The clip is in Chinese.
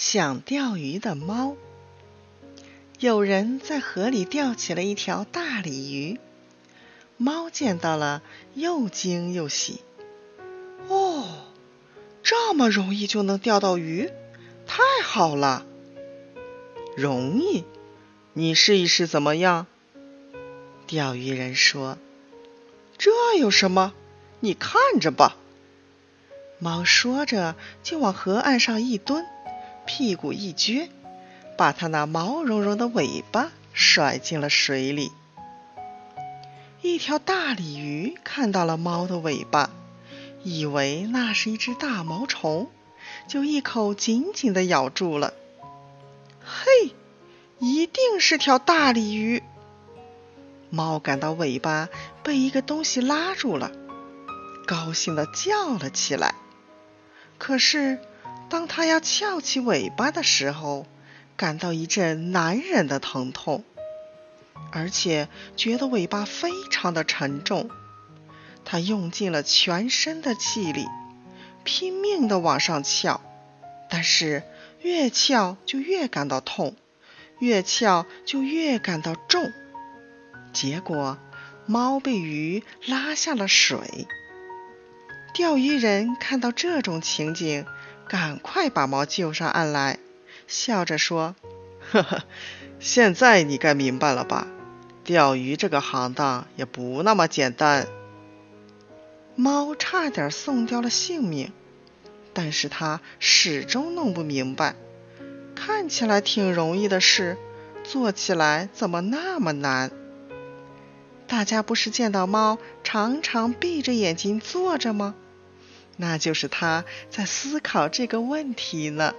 想钓鱼的猫。有人在河里钓起了一条大鲤鱼，猫见到了，又惊又喜。哦，这么容易就能钓到鱼，太好了！容易？你试一试怎么样？钓鱼人说：“这有什么？你看着吧。”猫说着，就往河岸上一蹲，屁股一撅，把它那毛茸茸的尾巴甩进了水里。一条大鲤鱼看到了猫的尾巴，以为那是一只大毛虫，就一口紧紧地咬住了。嘿，一定是条大鲤鱼！猫感到尾巴被一个东西拉住了，高兴地叫了起来。可是，当他要翘起尾巴的时候，感到一阵难忍的疼痛，而且觉得尾巴非常的沉重。他用尽了全身的气力，拼命的往上翘，但是越翘就越感到痛，越翘就越感到重。结果，猫被鱼拉下了水。钓鱼人看到这种情景，赶快把猫救上岸来，笑着说：“呵呵，现在你该明白了吧？钓鱼这个行当也不那么简单。”猫差点送掉了性命，但是它始终弄不明白，看起来挺容易的事，做起来怎么那么难？大家不是见到猫常常闭着眼睛坐着吗？那就是他在思考这个问题呢。